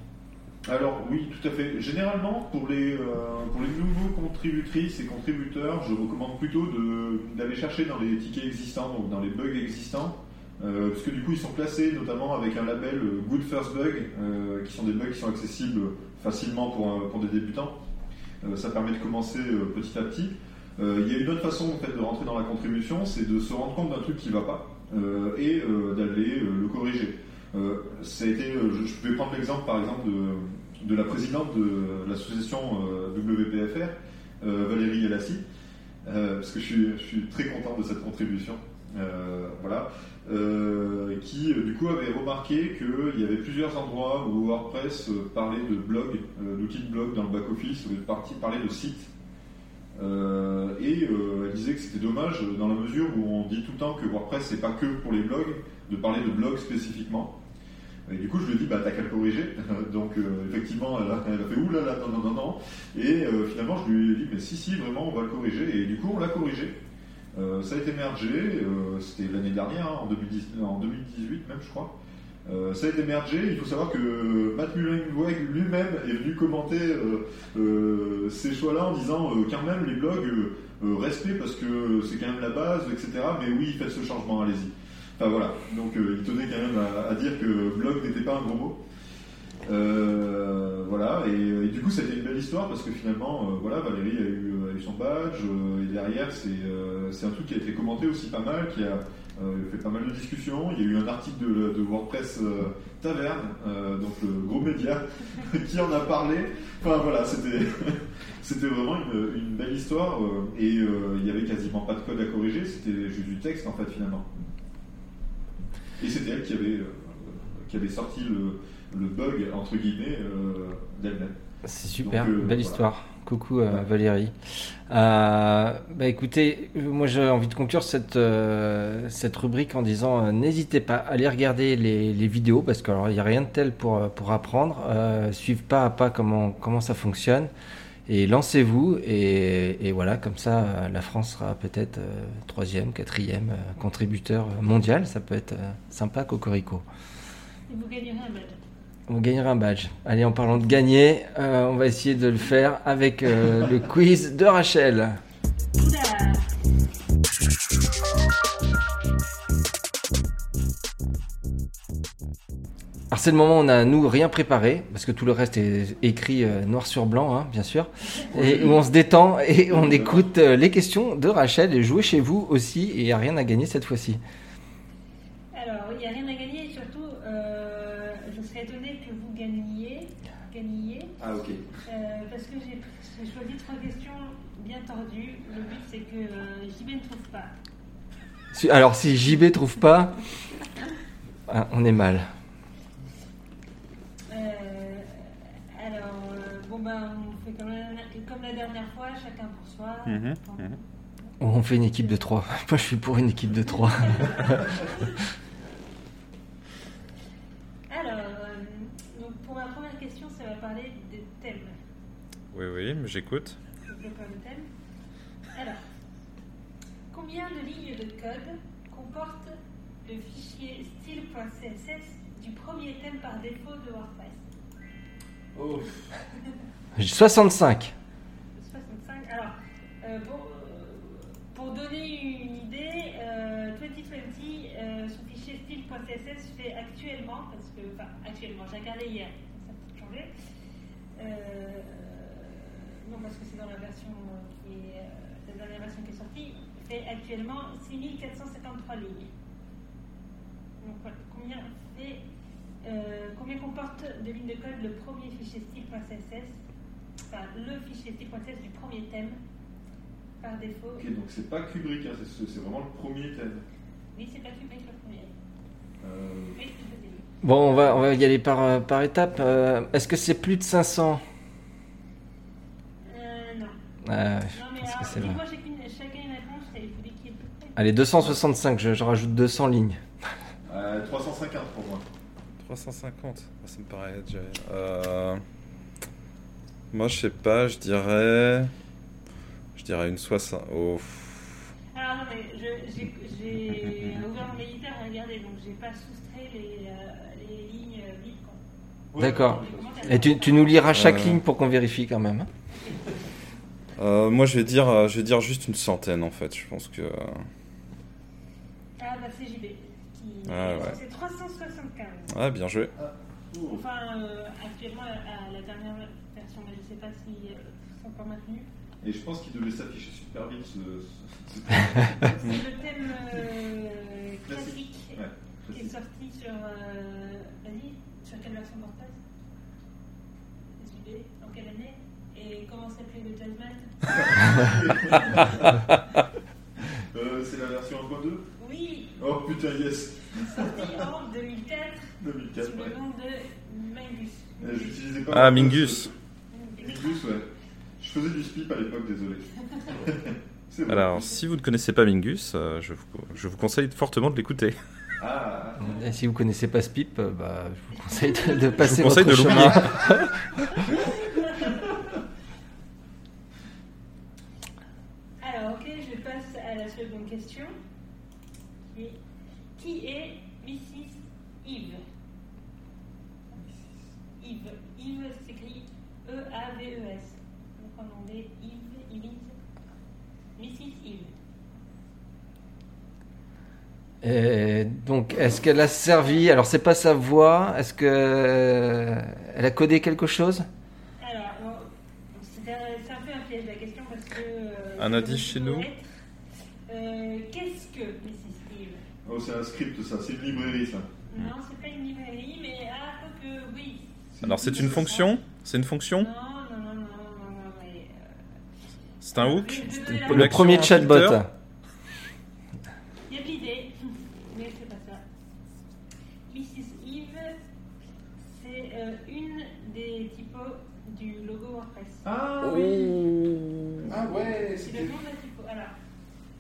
Alors oui, tout à fait. Généralement, pour les, euh, pour les nouveaux contributrices et contributeurs, je recommande plutôt d'aller chercher dans les tickets existants, donc dans les bugs existants, euh, parce que du coup ils sont classés notamment avec un label euh, Good First Bug, euh, qui sont des bugs qui sont accessibles facilement pour, pour des débutants. Ça permet de commencer petit à petit. Il y a une autre façon en fait, de rentrer dans la contribution, c'est de se rendre compte d'un truc qui ne va pas et d'aller le corriger. Ça a été, je, je vais prendre l'exemple par exemple de, de la présidente de l'association euh, WPFR, euh, Valérie Yalassi, euh, parce que je suis, très content de cette contribution. Voilà. Qui du coup avait remarqué qu'il y avait plusieurs endroits où WordPress parlait de blog, d'outils de blog dans le back-office, de partie- parler de site. Euh, et elle disait que c'était dommage dans la mesure où on dit tout le temps que WordPress c'est pas que pour les blogs, de parler de blogs spécifiquement. Et du coup, je lui ai dit, bah, t'as qu'à le corriger. [laughs] Donc, euh, effectivement, elle a, elle a fait, oulala, non, non, non, non. Et euh, finalement, je lui ai dit, mais si, si, vraiment, on va le corriger. Et du coup, on l'a corrigé. Euh, ça a été mergé, c'était l'année dernière, hein, en, 2010 en 2018 même, je crois. Ça a été mergé. Il faut savoir que Matt Mullenweg lui-même est venu commenter ces choix-là en disant, quand même, les blogs, respect parce que c'est quand même la base, etc. Mais oui, faites ce changement, allez-y. Enfin voilà, donc euh, il tenait quand même à, dire que blog n'était pas un gros mot. Euh, voilà, et, et du coup c'était une belle histoire parce que finalement, euh, voilà, Valérie a eu, son badge, euh, et derrière c'est euh, un truc qui a été commenté aussi pas mal, qui a euh, fait pas mal de discussions. Il y a eu un article de, WordPress euh, Taverne, euh, donc le gros média, [laughs] qui en a parlé. Enfin voilà, c'était [laughs] vraiment une, belle histoire euh, et euh, il y avait quasiment pas de code à corriger, c'était juste du texte en fait finalement. Et c'était elle qui avait, euh, qui avait sorti le, le bug, entre guillemets, euh, d'elle-même. C'est super, Donc, euh, belle voilà. histoire. Coucou euh. Valérie. Euh, bah écoutez, moi j'ai envie de conclure cette, euh, cette rubrique en disant n'hésitez pas à aller regarder les, les vidéos parce qu'il n'y a rien de tel pour, pour apprendre. Suivez pas à pas comment, comment ça fonctionne et lancez-vous et, et voilà, comme ça euh, la France sera peut-être euh, troisième, quatrième euh, contributeur mondial. Ça peut être sympa, Cocorico. Et vous gagnerez un badge. On gagnera un badge. Allez, en parlant de gagner, euh, on va essayer de le faire avec euh, le quiz de Rachel. C'est le moment où on a nous rien préparé parce que tout le reste est écrit euh, noir sur blanc, hein, bien sûr, et où on se détend et on écoute euh, les questions de Rachel et jouez chez vous aussi et il n'y a rien à gagner cette fois-ci. Alors, il n'y a rien à gagner et surtout, euh, je serais étonnée que vous gagniez, gagniez Ah ok. euh, parce que j'ai choisi trois questions bien tordues. Le but, c'est que euh, JB ne trouve pas. Si- Alors si JB trouve pas, ah, on est mal. Euh, alors, euh, bon, ben, on fait comme la, comme la dernière fois, chacun pour soi. Mhm, Bon. mhm. On fait une équipe de trois. [laughs] Moi je suis pour une équipe de trois. [laughs] Alors, euh, donc pour ma première question, ça va parler des thèmes. Oui, oui, mais j'écoute. Alors, combien de lignes de code comporte le fichier style.css du premier thème par défaut de WordPress? Oh, J'ai 65. 65. Euh, pour, euh, pour donner une idée, euh, 2020, euh, son fichier style.css fait actuellement, parce que, enfin, actuellement, j'ai regardé hier, ça changé. Euh, non, parce que c'est dans la version qui est, la dernière version qui est sortie, fait actuellement 6453 lignes. Donc, combien fait, combien comporte de lignes de code le premier fichier style.css enfin, le fichier style.css du premier thème par défaut. ok, donc c'est pas Kubrick, hein, c'est c'est vraiment le premier thème. Oui, c'est pas Kubrick le premier. Euh, Oui. Bon, on va, on va y aller par, euh, par étapes. Euh, Est-ce que c'est plus de 500 Euh, non. Euh, Non, mais pense que alors, c'est là. dis-moi chacune, chacun une réponse et il faut dire qui est le plus près. Allez, 265, je, je rajoute 200 lignes. euh, 350 pour moi. 350, Ah, ça me paraît déjà. Euh... Moi, je sais pas, je dirais. Je dirais une 60. Oh. Alors, non, mais je- j'ai j'ai ouvert mon éditeur et regardé, donc j'ai pas soustrait les, euh, les lignes vides. quoi. D'accord. Et tu, tu nous liras chaque Euh. ligne pour qu'on vérifie quand même. hein. Euh, moi, je vais dire, euh, je vais dire juste une centaine en fait. Je pense que. euh, Ah, bah c'est JB. Qui... Ah, ouais. C'est 375. Ouais, bien joué. Oh. Enfin, euh, actuellement, à la dernière version, mais je sais pas si euh, sont encore maintenus. Et je pense qu'il devait s'afficher super vite ce. ce- ce- C'est le thème euh, Classique. qui est sorti sur. Euh, Vas-y, sur quelle version WordPress SUB, en quelle année? Et comment s'appelait le Jazzman? [laughs] Euh, c'est la version 1.2 Oui, Oh putain, yes sorti en 2004 2004, sous ouais. le nom de Mingus. Euh, J'utilisais pas. Ah. Mingus. Mingus, ouais. Je faisais du spip à l'époque, désolé. [laughs] bon. Alors, si vous ne connaissez pas Mingus, euh, je, vous, je vous conseille fortement de l'écouter. Ah, Et si vous connaissez pas ce pipe, euh, bah, je vous conseille de, de passer vous conseille votre de chemin. [laughs] Alors, ok, je passe à la seconde question. Qui est, qui est Mrs. Yves? Yves. Yves s'écrit E-A-V-E-S. Donc en anglais, Yves, Yves. Mrs. Yves. Et donc, est-ce qu'elle a servi Alors, c'est pas sa voix. Est-ce que euh, elle a codé quelque chose? Alors, c'est un, peu un piège la question parce que. euh, Un indice chez nous? Euh, Qu'est-ce que Mrs. Yves? Oh, c'est un script, ça. C'est une librairie, ça. Non, c'est pas une librairie, mais ah, que oui. Alors, c'est une fonction? C'est une fonction? Non, C'est un hook Le premier chatbot. Il y a de l'idée, mais c'est pas ça. Mrs. Eve, c'est euh, une des typos du logo WordPress. Ah Oh. Ah ouais, C'est le nom de la typo. Alors,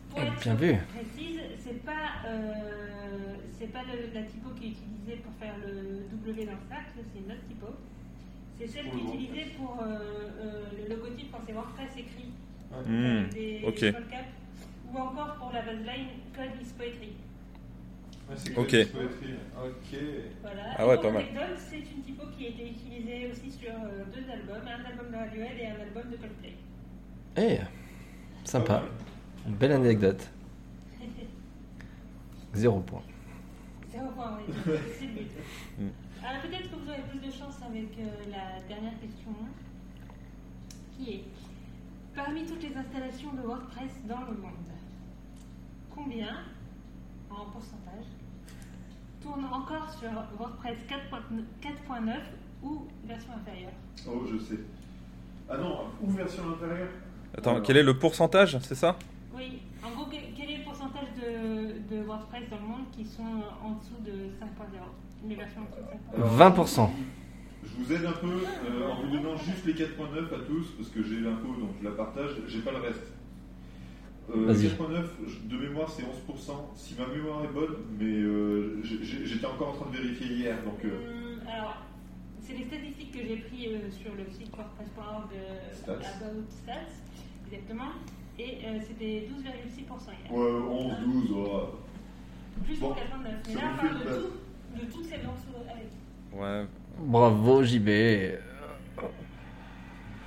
pour Eh, être bien vu. précise, c'est pas, euh, c'est pas le- la typo qui est utilisée pour faire le W dans le cercle, c'est une autre typo. C'est celle qui est utilisée pour euh, euh, le logotype quand c'est WordPress écrit. Hmm, avec des ok. ou encore pour la baseline Code is Poetry. C'est Ok. Code Poetry. Ok. Voilà. Ah ouais, pas mal. c'est une typo qui a été utilisée aussi sur euh, deux albums, un album de Radiohead et un album de Coldplay. Eh, sympa. Une belle anecdote. [laughs] Zéro point. Zéro point, oui. [laughs] C'est le but. Mm. Alors peut-être que vous aurez plus de chance avec euh, la dernière question, qui est parmi toutes les installations de WordPress dans le monde, combien, en pourcentage, tournent encore sur WordPress 4.9 ou version inférieure Oh, je sais. Ah non, ou version intérieure Attends, quel est le pourcentage C'est ça? Oui, en gros, quel est le pourcentage de, de WordPress dans le monde qui sont en dessous de 5.0 Les versions en dessous de 5.0 Alors, 20%. Je vous aide un peu euh, en vous donnant juste les 4.9 à tous, parce que j'ai l'info, donc je la partage, j'ai pas le reste. Euh, Vas-y. 4.9, je- de mémoire, c'est 11%, si ma mémoire est bonne, mais euh, j'étais encore en train de vérifier hier, donc... euh, Hum, alors, c'est les statistiques que j'ai prises euh, sur le site WordPress.org de Stats. About Stats, exactement, et euh, c'était 12,6% hier. ouais, 11, 12, oh. Plus Bon, pour 4.9. Mais là, on parle de tout, de toutes ces morceaux avec. Ouais. Bravo JB.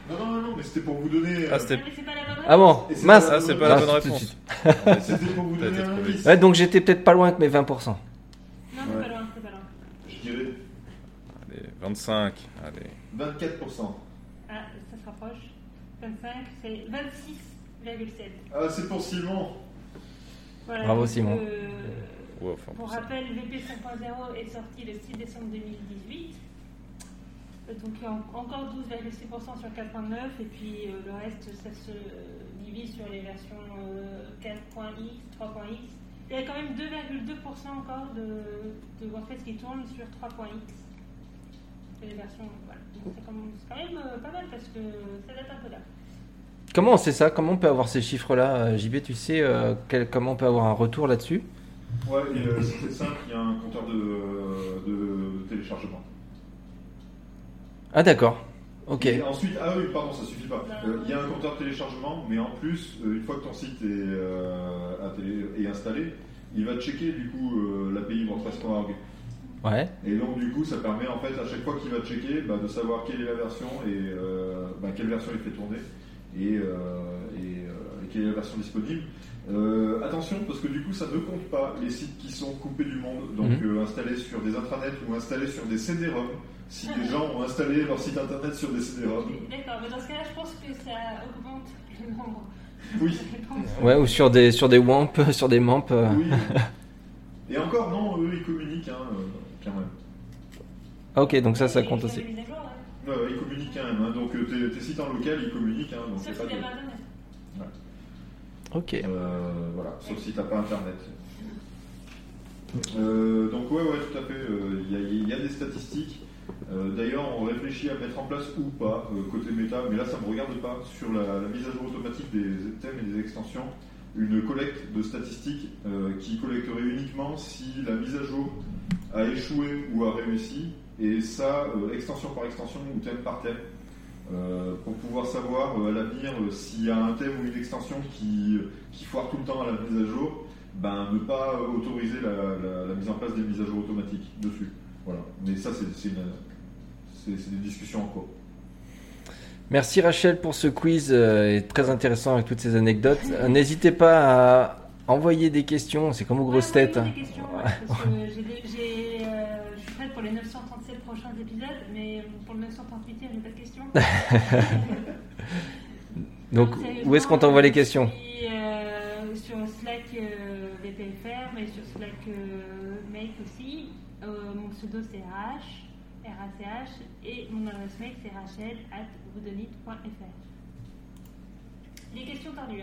Non, non, non, non, mais c'était pour vous donner. Ah, euh, c'était la bonne Ah bon Mince ah, c'est pas la Ah, bonne tout de réponse. suite. [laughs] C'était pour vous donner un indice. Ouais, donc j'étais peut-être pas loin avec mes 20%. Non, c'est Ouais. pas loin, c'est pas loin. Je dirais Allez, 25. Allez. 24%. Ah, ça se rapproche. 25, c'est 26,7. Ah, c'est pour Simon. Voilà, Bravo, donc, Simon. euh, Ouais, enfin, Pour pour ça. rappel, VP 5.0 est sorti le 6 décembre 2018. Euh, Donc il y a en- encore 12,6% sur 4.9 et puis euh, le reste ça se divise sur les versions euh, 4.x, 3.x. Il y a quand même 2,2% encore de, de WordPress qui tournent sur 3.x. C'est les versions, voilà. Donc c'est quand même, c'est quand même, euh, pas mal parce que ça date un peu là. Comment on sait ça? Comment on peut avoir ces chiffres-là? Euh, JB, tu sais euh, quel- comment on peut avoir un retour là-dessus? Ouais, et euh, c'est simple, il y a un compteur de, de téléchargement. Ah d'accord. Ok. Et ensuite, ah oui, pardon, ça suffit pas. Euh, Il y a un compteur de téléchargement, mais en plus, euh, une fois que ton site est, euh, télé- est installé, il va checker du coup l'API WordPress.org. Ouais. Et donc du coup, ça permet en fait à chaque fois qu'il va checker bah, de savoir quelle est la version et bah, quelle version il fait tourner et, et, quelle est la version disponible. Euh, attention parce que du coup, ça ne compte pas les sites qui sont coupés du monde, donc Mhm. euh, installés sur des intranets ou installés sur des CD-ROM. Si des gens ont installé leur site internet sur des CD-ROM, D'accord, mais dans ce cas-là, je pense que ça augmente le nombre oui. Ouais, ou sur des sur des WAMP, [laughs] sur des MAMP. euh. oui. [laughs] Et encore, non, eux, ils communiquent hein, quand même. Ah ok, donc ça, ça compte aussi. hein. Ils communiquent quand même. hein. Donc tes, tes sites en local, ils communiquent. Hein, donc Sauf c'est pas s'il y de- a pas internet. Ok. Euh, voilà, sauf si t'as pas internet. Euh, donc ouais, ouais, tout à fait. euh, Il il y a des statistiques. Euh, D'ailleurs, on réfléchit à mettre en place ou pas euh, côté méta, mais là, ça me regarde pas sur la, mise à jour automatique des thèmes et des extensions, une collecte de statistiques euh, qui collecterait uniquement si la mise à jour a échoué ou a réussi, et ça, euh, extension par extension ou thème par thème. Euh, pour pouvoir savoir euh, à l'avenir euh, s'il y a un thème ou une extension qui, qui foire tout le temps à la mise à jour, ben, ne pas autoriser la, mise en place des mises à jour automatiques dessus. Voilà. Mais ça, c'est des discussions en cours. Merci Rachel pour ce quiz très intéressant avec toutes ces anecdotes. N'hésitez pas à envoyer des questions, c'est comme aux grosses Ouais, têtes. des questions, ouais, parce que j'ai des- j'ai, euh, je suis prête pour les 937 prochains épisodes, mais pour le 938e, j'ai pas de questions. [laughs] [laughs] Donc où est-ce qu'on t'envoie les questions? euh, Sur Slack euh, VPFR, mais sur Slack euh, Make aussi. Euh, mon pseudo c'est RH, RACH, et mon adresse mail c'est rachel at. Les questions tardues.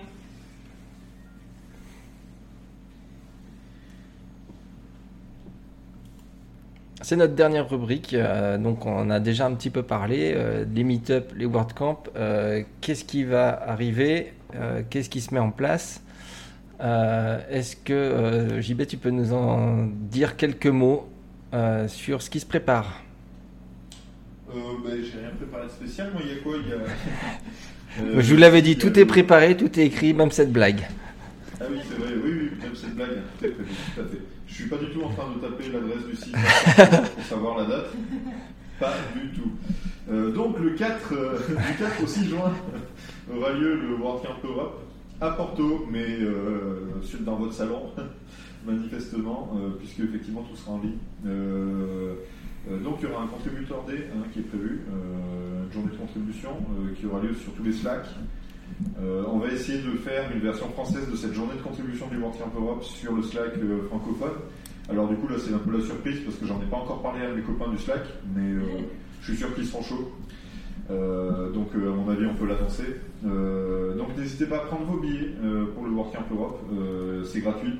C'est notre dernière rubrique. euh, donc, on a déjà un petit peu parlé. euh, les meet-up, les WordCamp. euh, Qu'est-ce qui va arriver euh, Qu'est-ce qui se met en place Est-ce que, JB, tu peux nous en dire quelques mots sur ce qui se prépare? Ben, j'ai rien préparé de spécial. Moi, il y a quoi Il y a. [laughs] Je vous l'avais dit, tout est préparé, tout est écrit, même cette blague. Ah oui, c'est vrai, oui, oui, même cette blague, tout est prévu, tout à fait. Je suis pas du tout en train de taper l'adresse du site [laughs] pour savoir la date. Pas du tout. Euh, donc le 4, euh, du 4 au 6 juin aura lieu le WordCamp Europe à Porto, mais euh, dans votre salon, [laughs] manifestement, puisque effectivement tout sera en ligne. Donc il y aura un contributeur D hein, qui est prévu, une journée de contribution qui aura lieu sur tous les Slack. Euh, on va essayer de faire une version française de cette journée de contribution du WordCamp Europe sur le Slack euh, francophone. Alors du coup là c'est un peu la surprise parce que j'en ai pas encore parlé à mes copains du Slack, mais euh, je suis sûr qu'ils seront chauds. Donc à mon avis on peut l'annoncer. Donc n'hésitez pas à prendre vos billets pour le WordCamp Europe, c'est gratuit.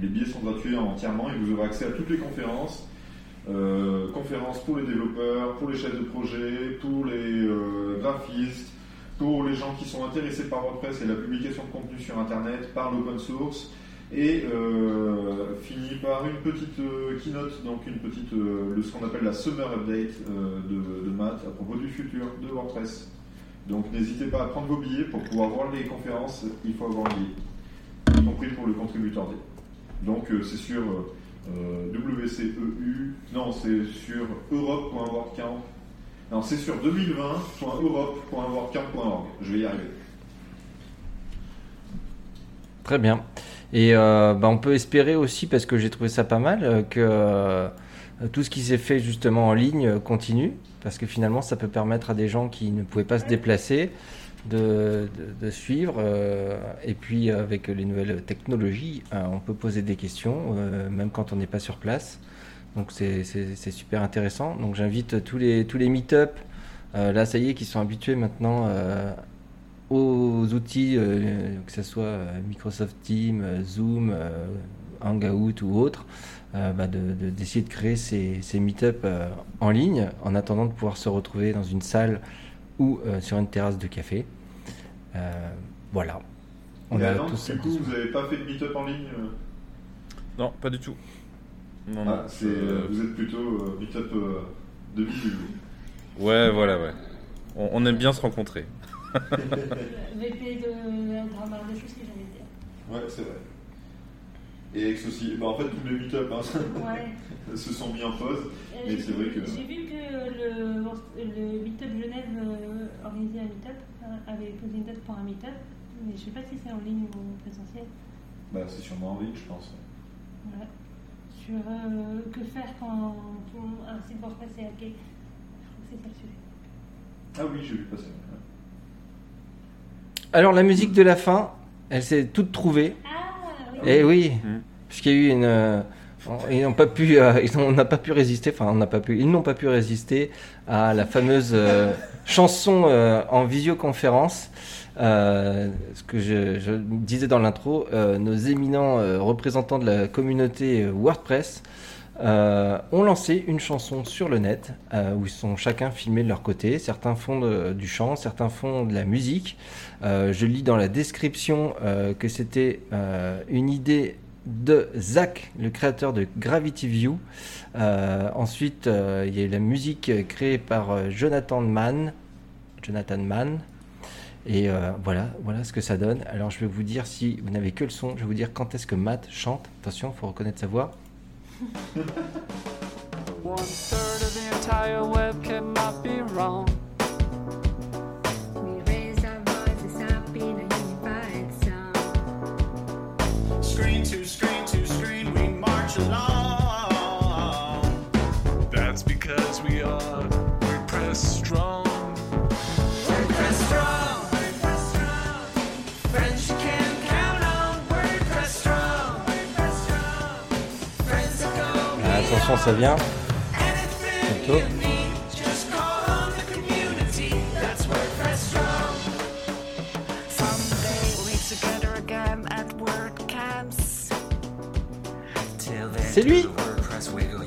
Les billets sont gratuits entièrement et vous aurez accès à toutes les conférences. Conférences pour les développeurs, pour les chefs de projet, pour les graphistes, pour les gens qui sont intéressés par WordPress et la publication de contenu sur Internet, par l'open source, et euh, fini par une petite euh, keynote, donc une petite, euh, ce qu'on appelle la Summer Update euh, de, de Matt à propos du futur de WordPress. Donc n'hésitez pas à prendre vos billets pour pouvoir voir les conférences, il faut avoir un billet, y compris pour le contributeur D. Donc euh, c'est sur WCEU, non c'est sur europe.wordcamp Alors c'est sur 2020.europe.wordcamp.org. Je vais y arriver. Très bien. Et euh, bah, on peut espérer aussi, parce que j'ai trouvé ça pas mal, euh, que euh, tout ce qui s'est fait justement en ligne continue, parce que finalement ça peut permettre à des gens qui ne pouvaient pas se déplacer de, de- suivre. et puis avec les nouvelles technologies, on peut poser des questions, même quand on n'est pas sur place. Donc c'est super intéressant. Donc j'invite tous les, tous les meet-up, euh, là ça y est, qui sont habitués maintenant euh, aux outils, euh, que ce soit Microsoft Teams, Zoom, euh, Hangout ou autre, euh, bah, de- de- d'essayer de, créer ces, ces meet-up euh, en ligne en attendant de pouvoir se retrouver dans une salle ou euh, sur une terrasse de café. Euh, voilà. On Et a du coup, vous n'avez pas fait de meet-up en ligne Non, pas du tout. Non, Ah, c'est, euh, Vous êtes plutôt euh, meet-up euh, de visu. Ouais, voilà, ouais. On, on aime bien se rencontrer. [laughs] VP de la des choses que j'allais dire. Ouais, c'est vrai. Et Ex aussi. Bah, en fait, tous les meet-up hein, Ouais. [laughs] se sont mis en pause. Euh, Mais j'ai c'est vrai vu- que- J'ai vu que le, le Meetup Genève euh, organisait un Meetup, euh, avait posé une date pour un Meetup, mais je sais pas si c'est en ligne ou en présentiel. Bah, c'est sûrement en ligne, je pense. Voilà. Sur euh, que faire quand un site WordPress est hacké. Je crois que c'est ça le sujet. Ah oui, j'ai vu passer. Alors la musique de la fin, elle s'est toute trouvée. Ah oui. Eh oui, puisqu'il y a eu une. euh, ils n'ont pas pu, euh, ils ont- on n'a pas pu résister. Enfin, on n'a pas pu. Ils n'ont pas pu résister à la fameuse euh, chanson euh, en visioconférence. Euh, ce que je, disais dans l'intro, euh, nos éminents euh, représentants de la communauté WordPress ont lancé une chanson sur le net où ils sont chacun filmés de leur côté. Certains font du chant, certains font de la musique. Je lis dans la description que c'était une idée de Zach, le créateur de Gravity View. Ensuite, il y a eu la musique créée par Jonathan Mann. Jonathan Mann. Et euh, voilà, voilà ce que ça donne. Alors je vais vous dire, si vous n'avez que le son, je vais vous dire quand est-ce que Matt chante. Attention, il faut reconnaître sa voix. [laughs] One third of the entire web cannot be wrong.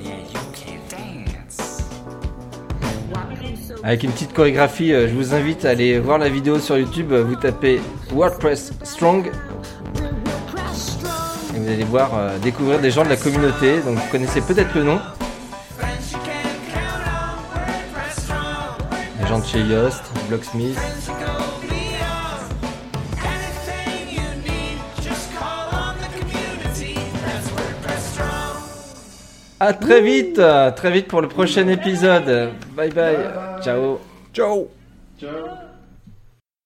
Yeah, you can dance. Avec une petite chorégraphie, euh, je vous invite à aller voir la vidéo sur YouTube. Vous tapez WordPress Strong vous allez voir euh, découvrir des gens de la communauté. Donc vous connaissez peut-être le nom. Les gens de chez Yoast, Blocksmith. À très vite, très vite pour le prochain épisode. Bye bye. Ciao. Ciao Ciao